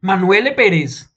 Manuele Pérez.